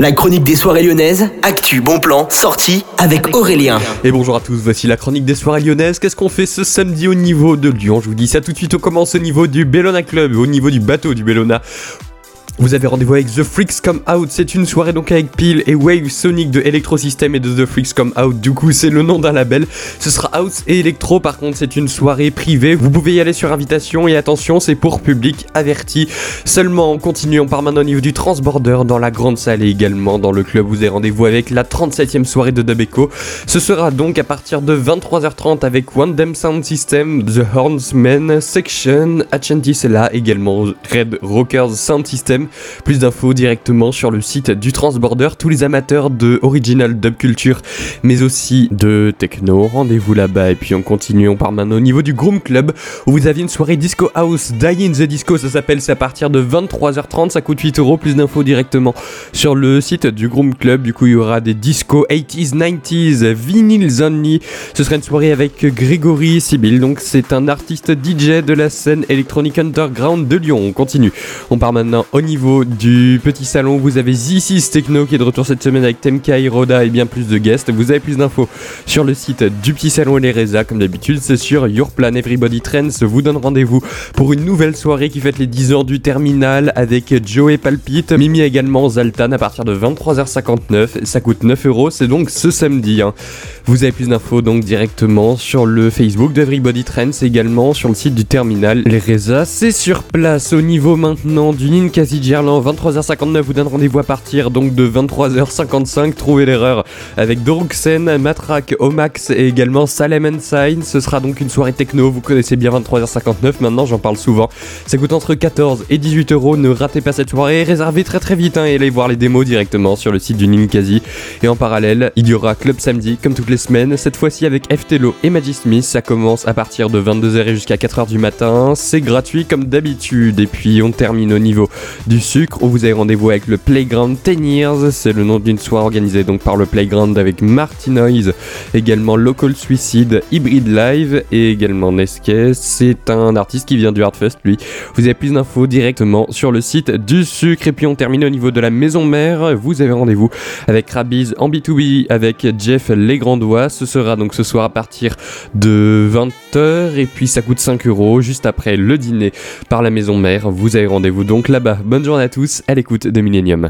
La chronique des soirées lyonnaises, actu, bon plan, sortie avec Aurélien. Et bonjour à tous, voici la chronique des soirées lyonnaises. Qu'est-ce qu'on fait ce samedi au niveau de Lyon? Je vous dis ça tout de suite, on commence au niveau du Bellona Club, au niveau du bateau du Bellona. Vous avez rendez-vous avec The Freaks Come Out, c'est une soirée donc avec Peel et Wave Sonic de Electro System et de The Freaks Come Out, du coup c'est le nom d'un label. Ce sera House et Electro, par contre c'est une soirée privée, vous pouvez y aller sur invitation et attention c'est pour public averti. Seulement, continuons par maintenant au niveau du Transborder dans la grande salle et également dans le club, vous avez rendez-vous avec la 37e soirée de Dub Echo. Ce sera donc à partir de 23h30 avec One Dem Sound System, The Hornsmen, Section, Achantis là également Red Rockers Sound System. Plus d'infos directement sur le site du Transborder. Tous les amateurs de original dub culture, mais aussi de techno, rendez-vous là-bas. Et puis on continue, on part maintenant au niveau du Groom Club où vous aviez une soirée Disco House, Die in the Disco, ça s'appelle, c'est à partir de 23h30, ça coûte 8 euros. Plus d'infos directement sur le site du Groom Club. Du coup, il y aura des disco 80s, 90s, vinyls only. Ce sera une soirée avec Grégory Sibyl, donc c'est un artiste DJ de la scène électronique underground de Lyon. On continue, on part maintenant au niveau du petit salon, vous avez Z6 Techno qui est de retour cette semaine avec Temkai, Roda et bien plus de guests. Vous avez plus d'infos sur le site du petit salon et les Reza, comme d'habitude, c'est sur Your Plan Everybody Trends vous donne rendez-vous pour une nouvelle soirée qui fête les 10 ans du terminal avec Joey Palpite, Mimi également Zaltan à partir de 23h59. Ça coûte 9 euros, c'est donc ce samedi. Hein. Vous avez plus d'infos donc directement sur le Facebook de Everybody Trends également sur le site du terminal. Les Reza, c'est sur place au niveau maintenant du Ninkasi Gerland, 23h59 vous donne rendez-vous à partir donc de 23h55. Trouvez l'erreur avec Doruxen, Matrak, Omax et également Salem Sign. Ce sera donc une soirée techno. Vous connaissez bien 23h59. Maintenant, j'en parle souvent. Ça coûte entre 14 et 18 euros. Ne ratez pas cette soirée. Réservez très très vite hein, et allez voir les démos directement sur le site du Ninkasi. Et en parallèle, il y aura Club Samedi comme toutes les semaines. Cette fois-ci avec FTLO et Maggie Smith. Ça commence à partir de 22h et jusqu'à 4h du matin. C'est gratuit comme d'habitude. Et puis on termine au niveau du sucre où vous avez rendez-vous avec le Playground 10 Years. C'est le nom d'une soirée organisée donc par le Playground avec Martinoise, également Local Suicide, Hybrid Live et également Nesquet. C'est un artiste qui vient du Hardfest lui. Vous avez plus d'infos directement sur le site du sucre. Et puis on termine au niveau de la maison mère. Vous avez rendez-vous avec Rabbiz en B2B avec Jeff Ce sera donc ce soir à partir de 20h et puis ça coûte 5 euros juste après le dîner par la maison mère. Vous avez rendez-vous donc là-bas. Bonne journée à tous à l'écoute de Millennium.